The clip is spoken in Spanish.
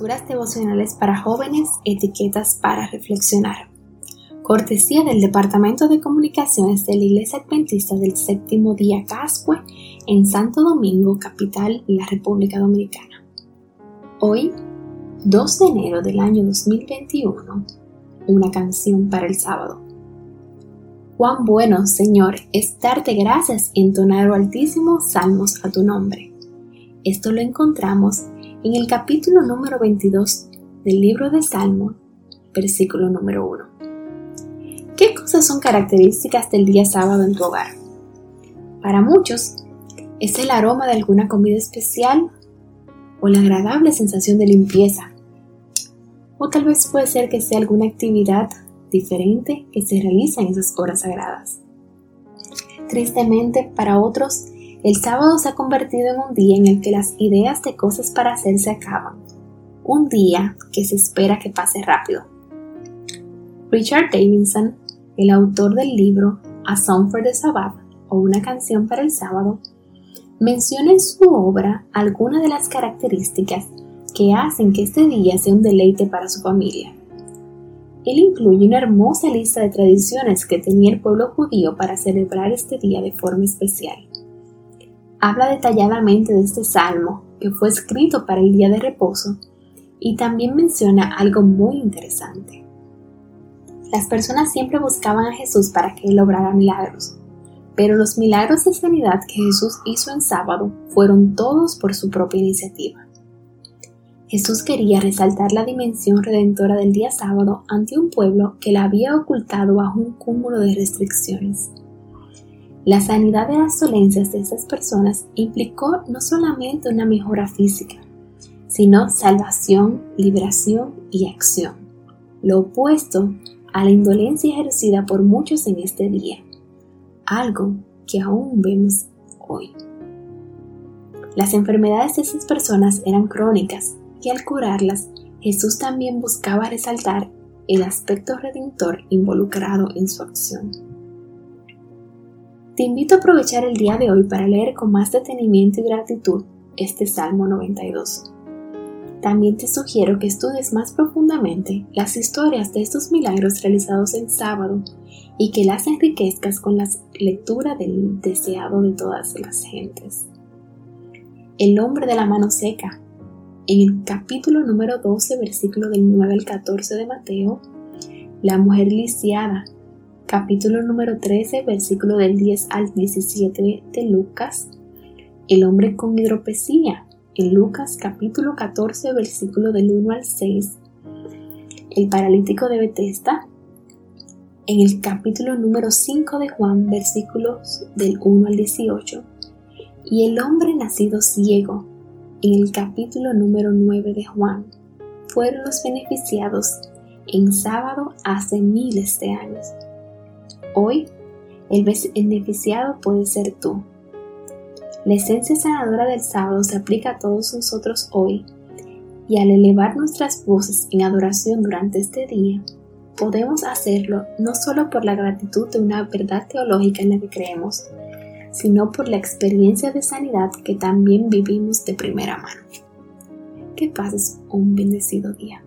Devocionales para jóvenes, etiquetas para reflexionar. Cortesía del Departamento de Comunicaciones de la Iglesia Adventista del Séptimo Día Cascue en Santo Domingo, capital de la República Dominicana. Hoy, 2 de enero del año 2021, una canción para el sábado. Cuán bueno, Señor, es darte gracias y entonar altísimo salmos a tu nombre. Esto lo encontramos en el capítulo número 22 del libro de Salmo, versículo número 1. ¿Qué cosas son características del día sábado en tu hogar? Para muchos, es el aroma de alguna comida especial o la agradable sensación de limpieza. O tal vez puede ser que sea alguna actividad diferente que se realiza en esas horas sagradas. Tristemente, para otros, el sábado se ha convertido en un día en el que las ideas de cosas para hacer se acaban. Un día que se espera que pase rápido. Richard Davidson, el autor del libro A Song for the Sabbath o una canción para el sábado, menciona en su obra algunas de las características que hacen que este día sea un deleite para su familia. Él incluye una hermosa lista de tradiciones que tenía el pueblo judío para celebrar este día de forma especial habla detalladamente de este salmo que fue escrito para el día de reposo y también menciona algo muy interesante. Las personas siempre buscaban a Jesús para que él obrara milagros, pero los milagros de sanidad que Jesús hizo en sábado fueron todos por su propia iniciativa. Jesús quería resaltar la dimensión redentora del día sábado ante un pueblo que la había ocultado bajo un cúmulo de restricciones. La sanidad de las dolencias de esas personas implicó no solamente una mejora física, sino salvación, liberación y acción, lo opuesto a la indolencia ejercida por muchos en este día, algo que aún vemos hoy. Las enfermedades de esas personas eran crónicas y al curarlas, Jesús también buscaba resaltar el aspecto redentor involucrado en su acción. Te invito a aprovechar el día de hoy para leer con más detenimiento y gratitud este Salmo 92. También te sugiero que estudies más profundamente las historias de estos milagros realizados en sábado y que las enriquezcas con la lectura del deseado de todas las gentes. El hombre de la mano seca. En el capítulo número 12, versículo del 9 al 14 de Mateo, la mujer lisiada capítulo número 13, versículo del 10 al 17 de Lucas, el hombre con hidropesía, en Lucas capítulo 14, versículo del 1 al 6, el paralítico de Bethesda, en el capítulo número 5 de Juan, versículos del 1 al 18, y el hombre nacido ciego, en el capítulo número 9 de Juan, fueron los beneficiados en sábado hace miles de años. Hoy, el beneficiado puede ser tú. La esencia sanadora del sábado se aplica a todos nosotros hoy y al elevar nuestras voces en adoración durante este día, podemos hacerlo no solo por la gratitud de una verdad teológica en la que creemos, sino por la experiencia de sanidad que también vivimos de primera mano. Que pases un bendecido día.